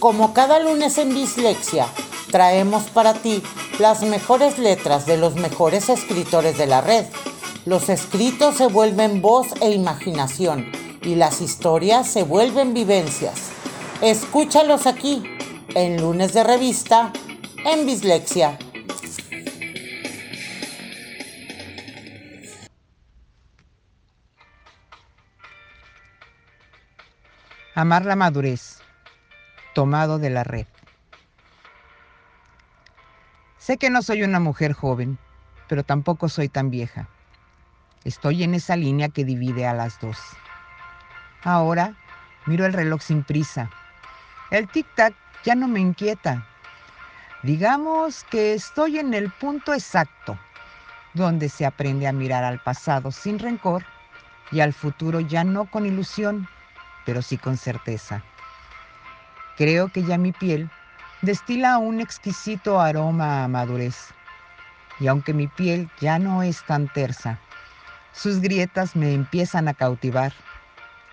Como cada lunes en Bislexia, traemos para ti las mejores letras de los mejores escritores de la red. Los escritos se vuelven voz e imaginación y las historias se vuelven vivencias. Escúchalos aquí, en lunes de revista, en Bislexia. Amar la madurez. Tomado de la red. Sé que no soy una mujer joven, pero tampoco soy tan vieja. Estoy en esa línea que divide a las dos. Ahora miro el reloj sin prisa. El tic-tac ya no me inquieta. Digamos que estoy en el punto exacto, donde se aprende a mirar al pasado sin rencor y al futuro ya no con ilusión pero sí con certeza. Creo que ya mi piel destila un exquisito aroma a madurez. Y aunque mi piel ya no es tan tersa, sus grietas me empiezan a cautivar.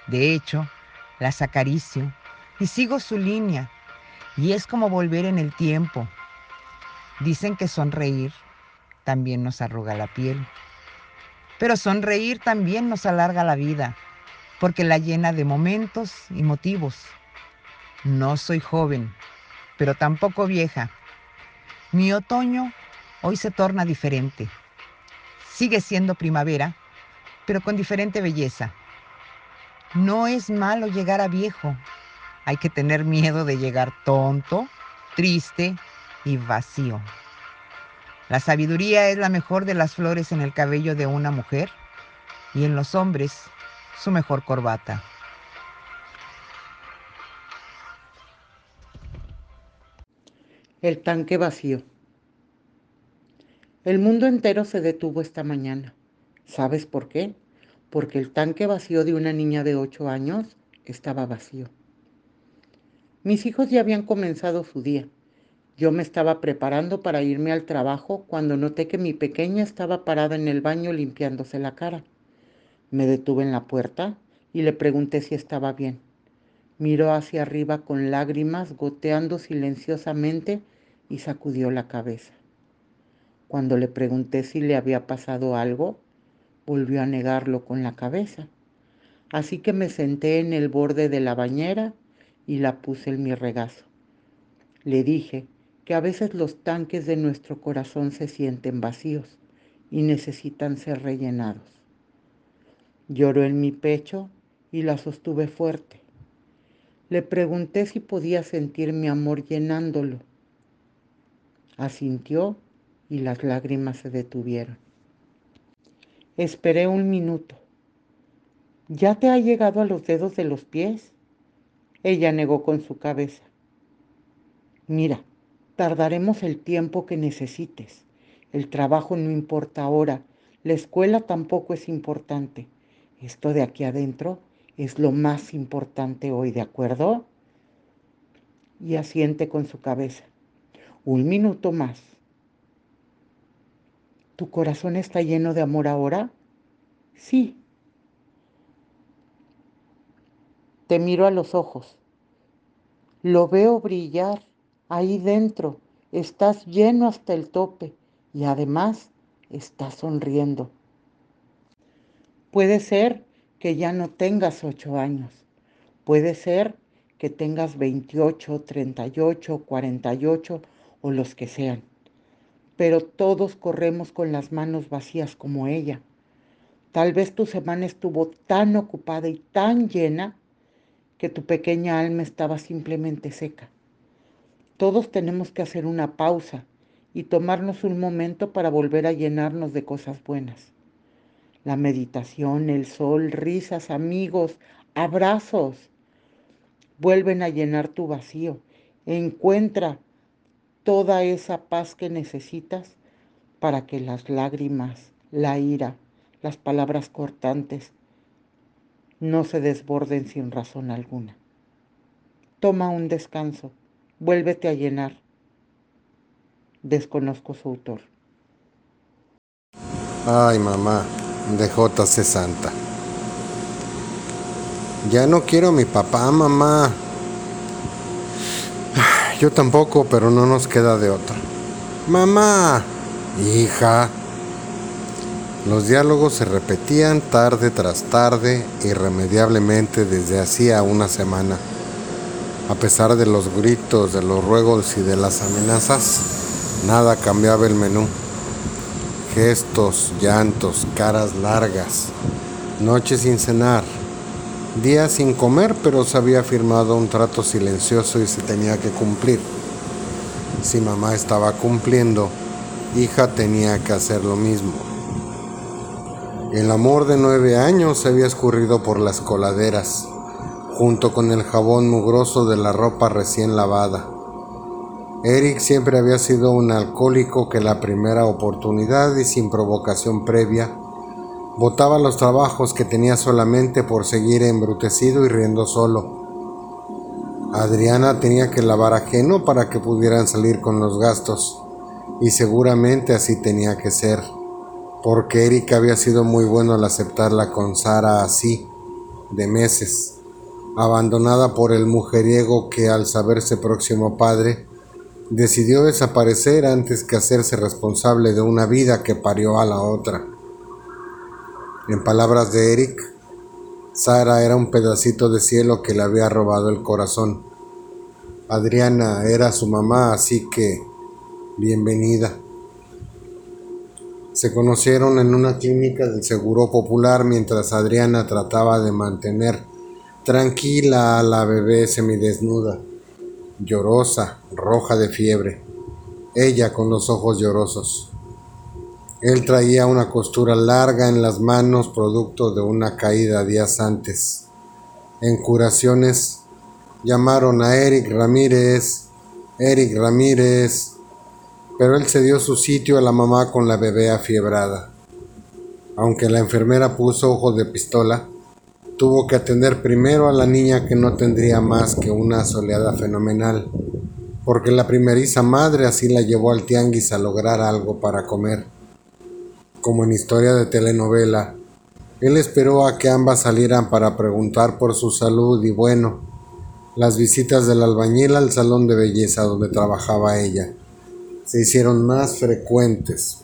De hecho, las acaricio y sigo su línea, y es como volver en el tiempo. Dicen que sonreír también nos arruga la piel, pero sonreír también nos alarga la vida porque la llena de momentos y motivos. No soy joven, pero tampoco vieja. Mi otoño hoy se torna diferente. Sigue siendo primavera, pero con diferente belleza. No es malo llegar a viejo. Hay que tener miedo de llegar tonto, triste y vacío. La sabiduría es la mejor de las flores en el cabello de una mujer y en los hombres su mejor corbata. El tanque vacío. El mundo entero se detuvo esta mañana. ¿Sabes por qué? Porque el tanque vacío de una niña de 8 años estaba vacío. Mis hijos ya habían comenzado su día. Yo me estaba preparando para irme al trabajo cuando noté que mi pequeña estaba parada en el baño limpiándose la cara. Me detuve en la puerta y le pregunté si estaba bien. Miró hacia arriba con lágrimas goteando silenciosamente y sacudió la cabeza. Cuando le pregunté si le había pasado algo, volvió a negarlo con la cabeza. Así que me senté en el borde de la bañera y la puse en mi regazo. Le dije que a veces los tanques de nuestro corazón se sienten vacíos y necesitan ser rellenados. Lloró en mi pecho y la sostuve fuerte. Le pregunté si podía sentir mi amor llenándolo. Asintió y las lágrimas se detuvieron. Esperé un minuto. ¿Ya te ha llegado a los dedos de los pies? Ella negó con su cabeza. Mira, tardaremos el tiempo que necesites. El trabajo no importa ahora, la escuela tampoco es importante. Esto de aquí adentro es lo más importante hoy, ¿de acuerdo? Y asiente con su cabeza. Un minuto más. ¿Tu corazón está lleno de amor ahora? Sí. Te miro a los ojos. Lo veo brillar ahí dentro. Estás lleno hasta el tope y además estás sonriendo. Puede ser que ya no tengas ocho años. Puede ser que tengas 28, 38, 48 o los que sean. Pero todos corremos con las manos vacías como ella. Tal vez tu semana estuvo tan ocupada y tan llena que tu pequeña alma estaba simplemente seca. Todos tenemos que hacer una pausa y tomarnos un momento para volver a llenarnos de cosas buenas la meditación, el sol, risas, amigos, abrazos, vuelven a llenar tu vacío. Encuentra toda esa paz que necesitas para que las lágrimas, la ira, las palabras cortantes no se desborden sin razón alguna. Toma un descanso, vuélvete a llenar. Desconozco su autor. Ay, mamá de J.C. Santa. Ya no quiero a mi papá, mamá. Yo tampoco, pero no nos queda de otra. Mamá, hija. Los diálogos se repetían tarde tras tarde, irremediablemente desde hacía una semana. A pesar de los gritos, de los ruegos y de las amenazas, nada cambiaba el menú. Gestos, llantos, caras largas, noches sin cenar, días sin comer, pero se había firmado un trato silencioso y se tenía que cumplir. Si mamá estaba cumpliendo, hija tenía que hacer lo mismo. El amor de nueve años se había escurrido por las coladeras junto con el jabón mugroso de la ropa recién lavada. Eric siempre había sido un alcohólico que la primera oportunidad y sin provocación previa botaba los trabajos que tenía solamente por seguir embrutecido y riendo solo. Adriana tenía que lavar ajeno para que pudieran salir con los gastos, y seguramente así tenía que ser, porque Eric había sido muy bueno al aceptarla con Sara así, de meses abandonada por el mujeriego que al saberse próximo padre, decidió desaparecer antes que hacerse responsable de una vida que parió a la otra. En palabras de Eric, Sara era un pedacito de cielo que le había robado el corazón. Adriana era su mamá, así que bienvenida. Se conocieron en una clínica del Seguro Popular mientras Adriana trataba de mantener Tranquila a la bebé semidesnuda, llorosa, roja de fiebre, ella con los ojos llorosos. Él traía una costura larga en las manos producto de una caída días antes. En curaciones llamaron a Eric Ramírez, Eric Ramírez, pero él cedió su sitio a la mamá con la bebé afiebrada. Aunque la enfermera puso ojos de pistola, tuvo que atender primero a la niña que no tendría más que una soleada fenomenal, porque la primeriza madre así la llevó al tianguis a lograr algo para comer. Como en historia de telenovela, él esperó a que ambas salieran para preguntar por su salud y bueno, las visitas del albañil al salón de belleza donde trabajaba ella se hicieron más frecuentes,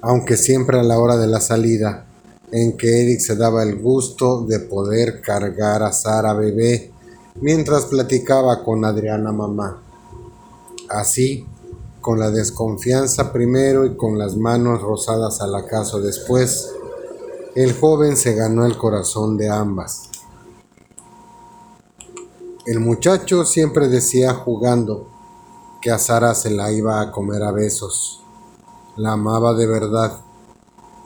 aunque siempre a la hora de la salida en que Eric se daba el gusto de poder cargar a Sara bebé mientras platicaba con Adriana mamá. Así, con la desconfianza primero y con las manos rosadas al acaso después, el joven se ganó el corazón de ambas. El muchacho siempre decía jugando que a Sara se la iba a comer a besos. La amaba de verdad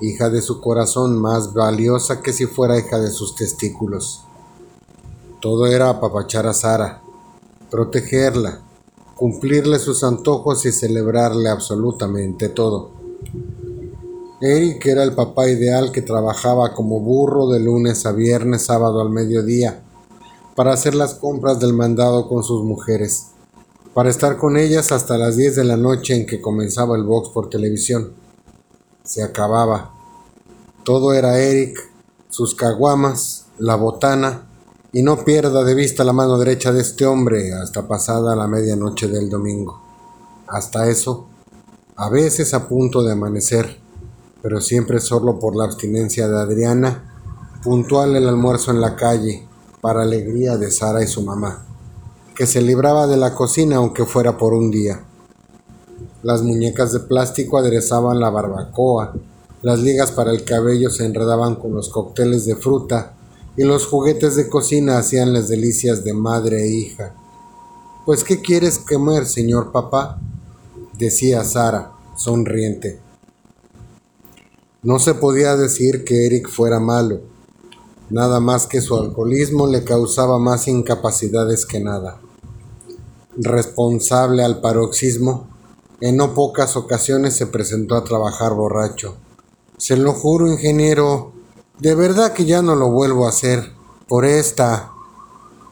hija de su corazón más valiosa que si fuera hija de sus testículos. Todo era apapachar a Sara, protegerla, cumplirle sus antojos y celebrarle absolutamente todo. Eric era el papá ideal que trabajaba como burro de lunes a viernes, sábado al mediodía, para hacer las compras del mandado con sus mujeres, para estar con ellas hasta las 10 de la noche en que comenzaba el box por televisión se acababa. Todo era Eric, sus caguamas, la botana, y no pierda de vista la mano derecha de este hombre hasta pasada la medianoche del domingo. Hasta eso, a veces a punto de amanecer, pero siempre solo por la abstinencia de Adriana, puntual el almuerzo en la calle, para alegría de Sara y su mamá, que se libraba de la cocina aunque fuera por un día. Las muñecas de plástico aderezaban la barbacoa, las ligas para el cabello se enredaban con los cócteles de fruta y los juguetes de cocina hacían las delicias de madre e hija. Pues ¿qué quieres comer, señor papá? decía Sara, sonriente. No se podía decir que Eric fuera malo, nada más que su alcoholismo le causaba más incapacidades que nada. Responsable al paroxismo, en no pocas ocasiones se presentó a trabajar borracho. Se lo juro, ingeniero, de verdad que ya no lo vuelvo a hacer. Por esta,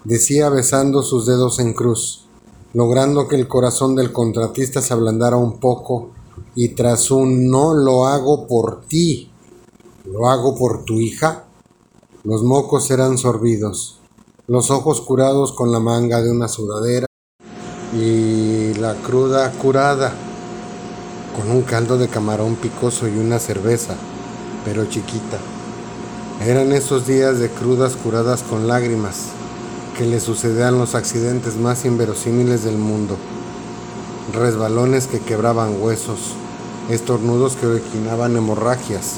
decía besando sus dedos en cruz, logrando que el corazón del contratista se ablandara un poco y tras un no lo hago por ti, lo hago por tu hija. Los mocos eran sorbidos, los ojos curados con la manga de una sudadera y la cruda curada, con un caldo de camarón picoso y una cerveza, pero chiquita. Eran esos días de crudas curadas con lágrimas que le sucedían los accidentes más inverosímiles del mundo. Resbalones que quebraban huesos, estornudos que originaban hemorragias,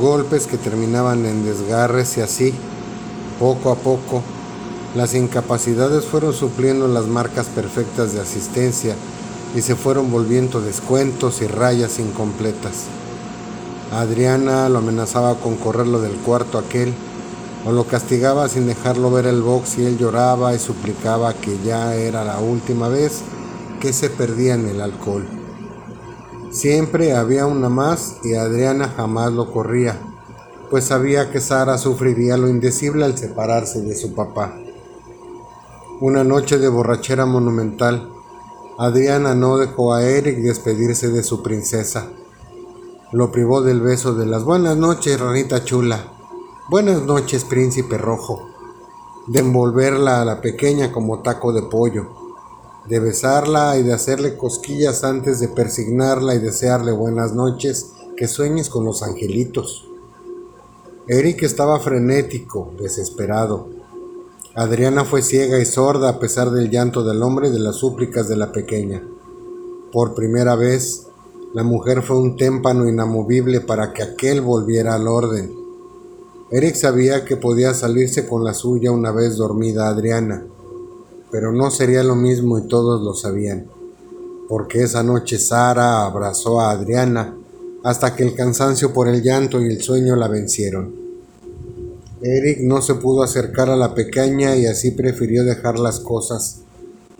golpes que terminaban en desgarres y así, poco a poco, las incapacidades fueron supliendo las marcas perfectas de asistencia y se fueron volviendo descuentos y rayas incompletas. Adriana lo amenazaba con correrlo del cuarto aquel, o lo castigaba sin dejarlo ver el box y él lloraba y suplicaba que ya era la última vez que se perdía en el alcohol. Siempre había una más y Adriana jamás lo corría, pues sabía que Sara sufriría lo indecible al separarse de su papá. Una noche de borrachera monumental, Adriana no dejó a Eric despedirse de su princesa. Lo privó del beso de las buenas noches, ranita chula. Buenas noches, príncipe rojo. De envolverla a la pequeña como taco de pollo. De besarla y de hacerle cosquillas antes de persignarla y desearle buenas noches, que sueñes con los angelitos. Eric estaba frenético, desesperado. Adriana fue ciega y sorda a pesar del llanto del hombre y de las súplicas de la pequeña. Por primera vez, la mujer fue un témpano inamovible para que aquel volviera al orden. Eric sabía que podía salirse con la suya una vez dormida Adriana, pero no sería lo mismo y todos lo sabían, porque esa noche Sara abrazó a Adriana hasta que el cansancio por el llanto y el sueño la vencieron. Eric no se pudo acercar a la pequeña y así prefirió dejar las cosas,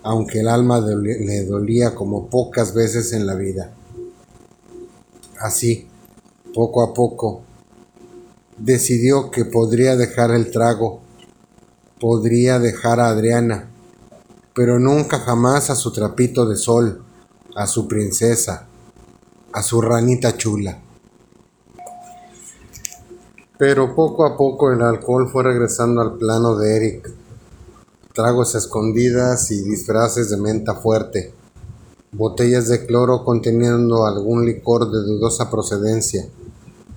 aunque el alma le dolía como pocas veces en la vida. Así, poco a poco, decidió que podría dejar el trago, podría dejar a Adriana, pero nunca jamás a su trapito de sol, a su princesa, a su ranita chula. Pero poco a poco el alcohol fue regresando al plano de Eric. Tragos escondidas y disfraces de menta fuerte. Botellas de cloro conteniendo algún licor de dudosa procedencia.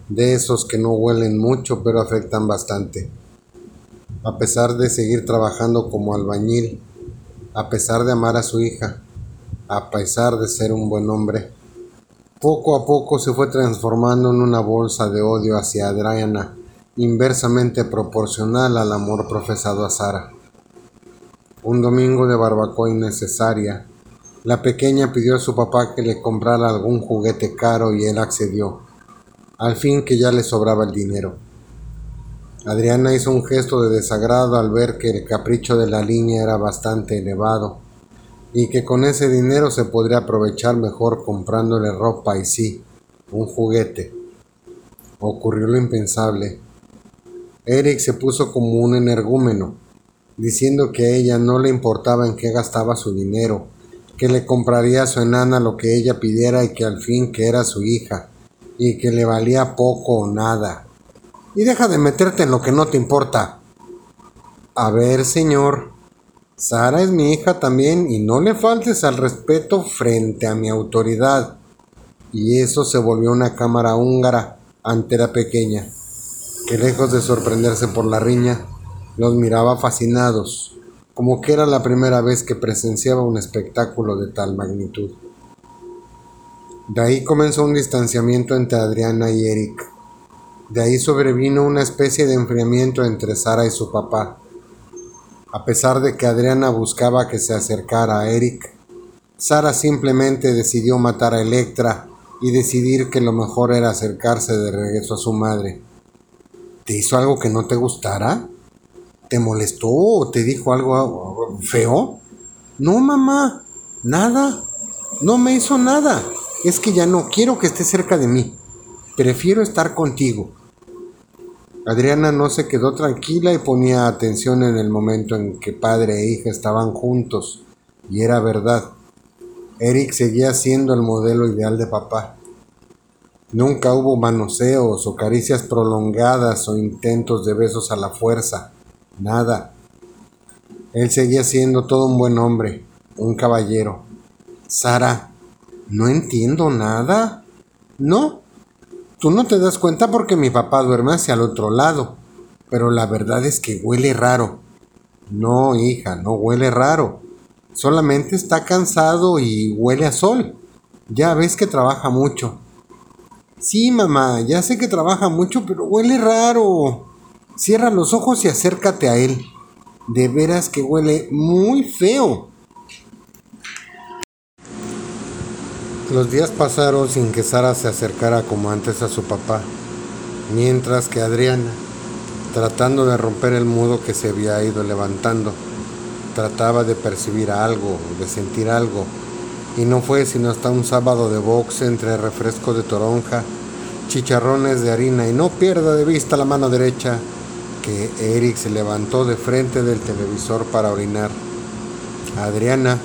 De esos que no huelen mucho pero afectan bastante. A pesar de seguir trabajando como albañil, a pesar de amar a su hija, a pesar de ser un buen hombre, poco a poco se fue transformando en una bolsa de odio hacia Adriana, inversamente proporcional al amor profesado a Sara. Un domingo de barbacoa innecesaria, la pequeña pidió a su papá que le comprara algún juguete caro y él accedió, al fin que ya le sobraba el dinero. Adriana hizo un gesto de desagrado al ver que el capricho de la niña era bastante elevado y que con ese dinero se podría aprovechar mejor comprándole ropa y sí, un juguete. Ocurrió lo impensable. Eric se puso como un energúmeno, diciendo que a ella no le importaba en qué gastaba su dinero, que le compraría a su enana lo que ella pidiera y que al fin que era su hija, y que le valía poco o nada. Y deja de meterte en lo que no te importa. A ver, señor, Sara es mi hija también y no le faltes al respeto frente a mi autoridad. Y eso se volvió una cámara húngara ante la pequeña, que lejos de sorprenderse por la riña, los miraba fascinados, como que era la primera vez que presenciaba un espectáculo de tal magnitud. De ahí comenzó un distanciamiento entre Adriana y Eric. De ahí sobrevino una especie de enfriamiento entre Sara y su papá a pesar de que Adriana buscaba que se acercara a Eric, Sara simplemente decidió matar a Electra y decidir que lo mejor era acercarse de regreso a su madre. ¿Te hizo algo que no te gustara? ¿Te molestó o te dijo algo feo? No, mamá, nada. No me hizo nada. Es que ya no quiero que esté cerca de mí. Prefiero estar contigo. Adriana no se quedó tranquila y ponía atención en el momento en que padre e hija estaban juntos, y era verdad. Eric seguía siendo el modelo ideal de papá. Nunca hubo manoseos o caricias prolongadas o intentos de besos a la fuerza. Nada. Él seguía siendo todo un buen hombre, un caballero. Sara, no entiendo nada. No, tú no te das cuenta porque mi papá duerme hacia el otro lado, pero la verdad es que huele raro. No, hija, no huele raro. Solamente está cansado y huele a sol. Ya ves que trabaja mucho. Sí, mamá, ya sé que trabaja mucho, pero huele raro. Cierra los ojos y acércate a él. De veras que huele muy feo. Los días pasaron sin que Sara se acercara como antes a su papá, mientras que Adriana, tratando de romper el mudo que se había ido levantando, trataba de percibir algo, de sentir algo, y no fue sino hasta un sábado de box entre refresco de toronja, chicharrones de harina y no pierda de vista la mano derecha, que Eric se levantó de frente del televisor para orinar. Adriana,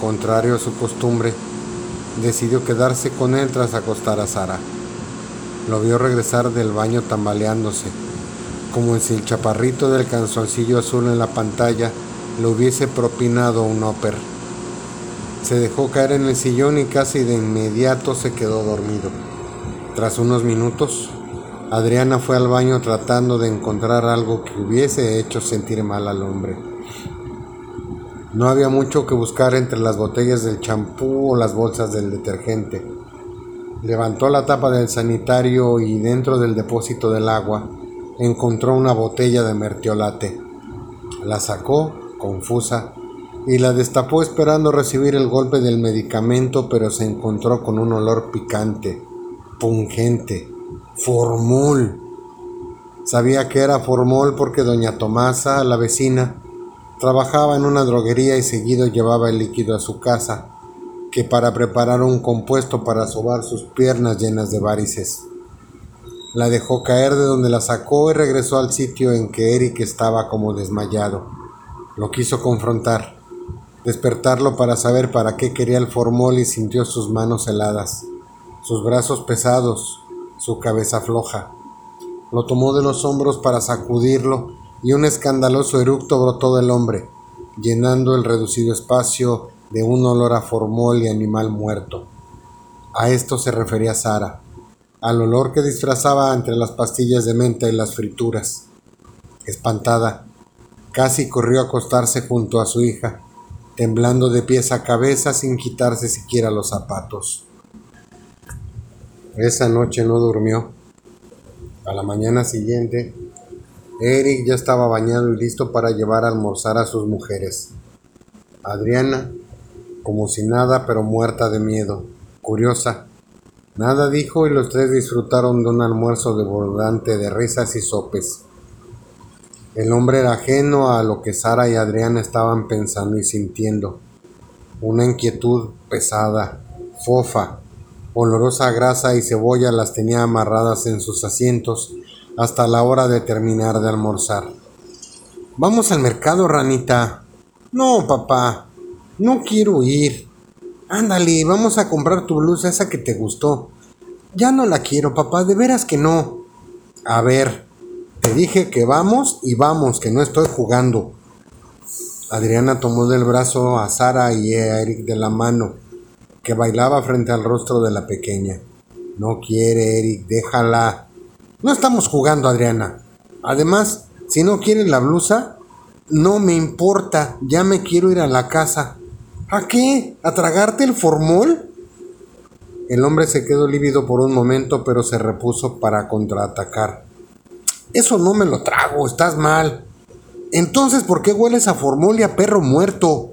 contrario a su costumbre, decidió quedarse con él tras acostar a Sara. Lo vio regresar del baño tambaleándose, como si el chaparrito del canzoncillo azul en la pantalla le hubiese propinado un óper. Se dejó caer en el sillón y casi de inmediato se quedó dormido. Tras unos minutos, Adriana fue al baño tratando de encontrar algo que hubiese hecho sentir mal al hombre. No había mucho que buscar entre las botellas del champú o las bolsas del detergente. Levantó la tapa del sanitario y dentro del depósito del agua encontró una botella de mertiolate. La sacó, confusa, y la destapó esperando recibir el golpe del medicamento, pero se encontró con un olor picante, pungente, formol. Sabía que era formol porque doña Tomasa, la vecina, Trabajaba en una droguería y seguido llevaba el líquido a su casa, que para preparar un compuesto para sobar sus piernas llenas de varices. La dejó caer de donde la sacó y regresó al sitio en que Eric estaba como desmayado. Lo quiso confrontar, despertarlo para saber para qué quería el formol y sintió sus manos heladas, sus brazos pesados, su cabeza floja. Lo tomó de los hombros para sacudirlo y un escandaloso eructo brotó del hombre, llenando el reducido espacio de un olor a formol y animal muerto. A esto se refería Sara, al olor que disfrazaba entre las pastillas de menta y las frituras. Espantada, casi corrió a acostarse junto a su hija, temblando de pies a cabeza sin quitarse siquiera los zapatos. Esa noche no durmió. A la mañana siguiente Eric ya estaba bañado y listo para llevar a almorzar a sus mujeres. Adriana, como si nada, pero muerta de miedo, curiosa. Nada dijo y los tres disfrutaron de un almuerzo desbordante de risas y sopes. El hombre era ajeno a lo que Sara y Adriana estaban pensando y sintiendo. Una inquietud pesada, fofa, olorosa grasa y cebolla las tenía amarradas en sus asientos hasta la hora de terminar de almorzar. Vamos al mercado, ranita. No, papá, no quiero ir. Ándale, vamos a comprar tu blusa esa que te gustó. Ya no la quiero, papá, de veras que no. A ver, te dije que vamos y vamos, que no estoy jugando. Adriana tomó del brazo a Sara y a Eric de la mano, que bailaba frente al rostro de la pequeña. No quiere, Eric, déjala. No estamos jugando, Adriana. Además, si no quieres la blusa, no me importa, ya me quiero ir a la casa. ¿A qué? ¿A tragarte el formol? El hombre se quedó lívido por un momento, pero se repuso para contraatacar. Eso no me lo trago, estás mal. Entonces, ¿por qué hueles a formol y a perro muerto?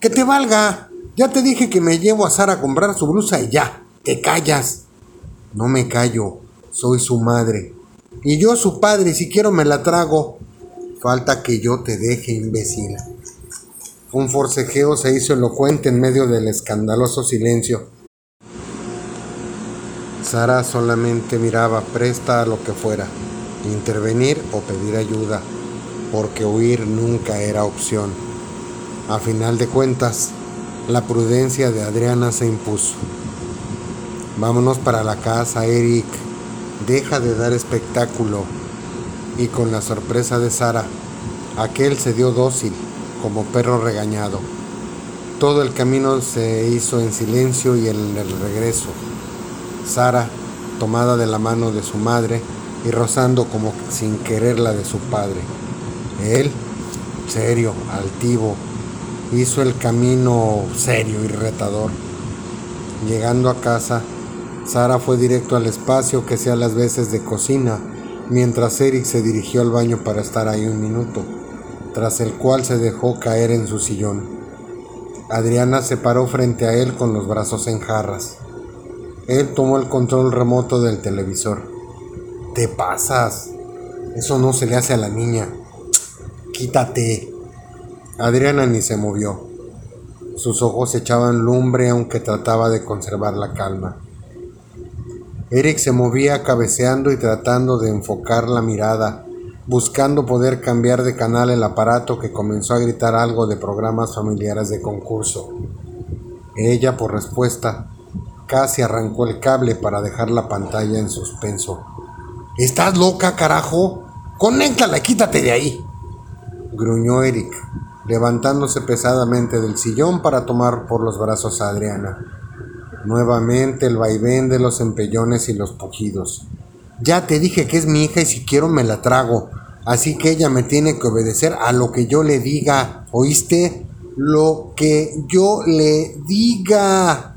Que te valga. Ya te dije que me llevo a Sara a comprar su blusa y ya, te callas. No me callo soy su madre. Y yo su padre, si quiero me la trago. Falta que yo te deje, imbécil. Un forcejeo se hizo elocuente en medio del escandaloso silencio. Sara solamente miraba presta a lo que fuera, intervenir o pedir ayuda, porque huir nunca era opción. A final de cuentas, la prudencia de Adriana se impuso. Vámonos para la casa, Eric, deja de dar espectáculo. Y con la sorpresa de Sara, aquel se dio dócil, como perro regañado. Todo el camino se hizo en silencio y en el regreso. Sara, tomada de la mano de su madre y rozando como sin querer la de su padre. Él, serio, altivo, hizo el camino serio y retador. Llegando a casa, Sara fue directo al espacio que sea las veces de cocina, mientras Eric se dirigió al baño para estar ahí un minuto, tras el cual se dejó caer en su sillón. Adriana se paró frente a él con los brazos en jarras. Él tomó el control remoto del televisor. Te pasas. Eso no se le hace a la niña. Quítate. Adriana ni se movió. Sus ojos echaban lumbre aunque trataba de conservar la calma. Eric se movía cabeceando y tratando de enfocar la mirada buscando poder cambiar de canal el aparato que comenzó a gritar algo de programas familiares de concurso. Ella, por respuesta, casi arrancó el cable para dejar la pantalla en suspenso. ¿Estás loca, carajo? Conéctala quítate de ahí. Gruñó Eric, levantándose pesadamente del sillón para tomar por los brazos a Adriana. Nuevamente el vaivén de los empellones y los pujidos. Ya te dije que es mi hija y si quiero me la trago. Así que ella me tiene que obedecer a lo que yo le diga. ¿Oíste? Lo que yo le diga.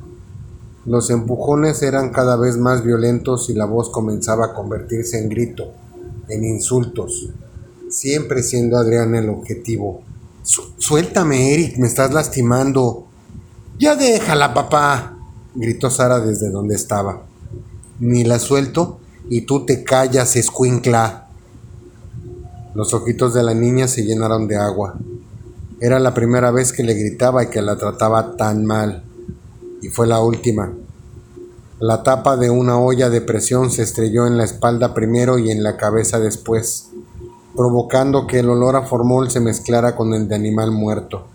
Los empujones eran cada vez más violentos y la voz comenzaba a convertirse en grito, en insultos, siempre siendo Adrián el objetivo. Suéltame, Eric, me estás lastimando. Ya déjala, papá, gritó Sara desde donde estaba. Ni la suelto y tú te callas, escuincla. Los ojitos de la niña se llenaron de agua. Era la primera vez que le gritaba y que la trataba tan mal. Y fue la última. La tapa de una olla de presión se estrelló en la espalda primero y en la cabeza después, provocando que el olor a formol se mezclara con el de animal muerto.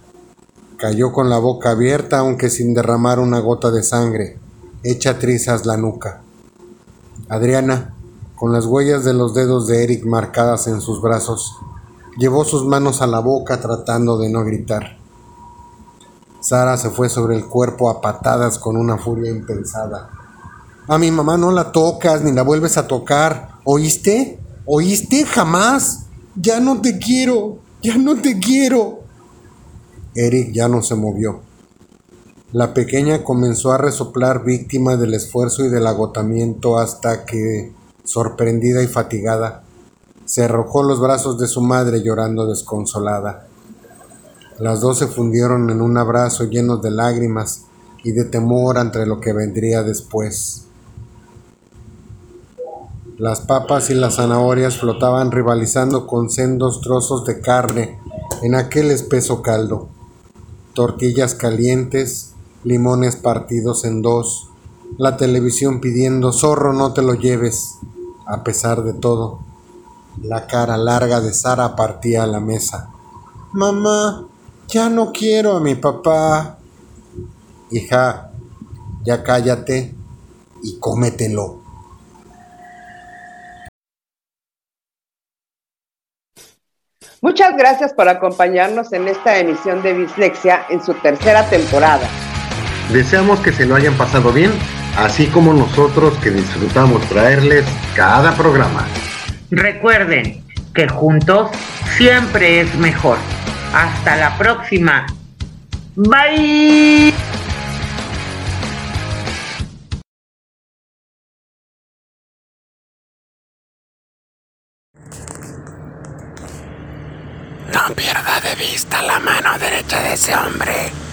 Cayó con la boca abierta aunque sin derramar una gota de sangre, hecha trizas la nuca. Adriana, con las huellas de los dedos de Eric marcadas en sus brazos, llevó sus manos a la boca tratando de no gritar. Sara se fue sobre el cuerpo a patadas con una furia impensada. A mi mamá no la tocas ni la vuelves a tocar. ¿Oíste? ¿Oíste? Jamás. Ya no te quiero. Ya no te quiero. Eric ya no se movió. La pequeña comenzó a resoplar víctima del esfuerzo y del agotamiento hasta que sorprendida y fatigada, se arrojó los brazos de su madre llorando desconsolada. Las dos se fundieron en un abrazo lleno de lágrimas y de temor ante lo que vendría después. Las papas y las zanahorias flotaban rivalizando con sendos trozos de carne en aquel espeso caldo. Tortillas calientes, limones partidos en dos, la televisión pidiendo zorro no te lo lleves, a pesar de todo, la cara larga de Sara partía a la mesa. Mamá, ya no quiero a mi papá. Hija, ya cállate y cómetelo. Muchas gracias por acompañarnos en esta emisión de Bislexia en su tercera temporada. Deseamos que se lo hayan pasado bien así como nosotros que disfrutamos traerles cada programa. Recuerden que juntos siempre es mejor. Hasta la próxima. Bye. No pierda de vista la mano derecha de ese hombre.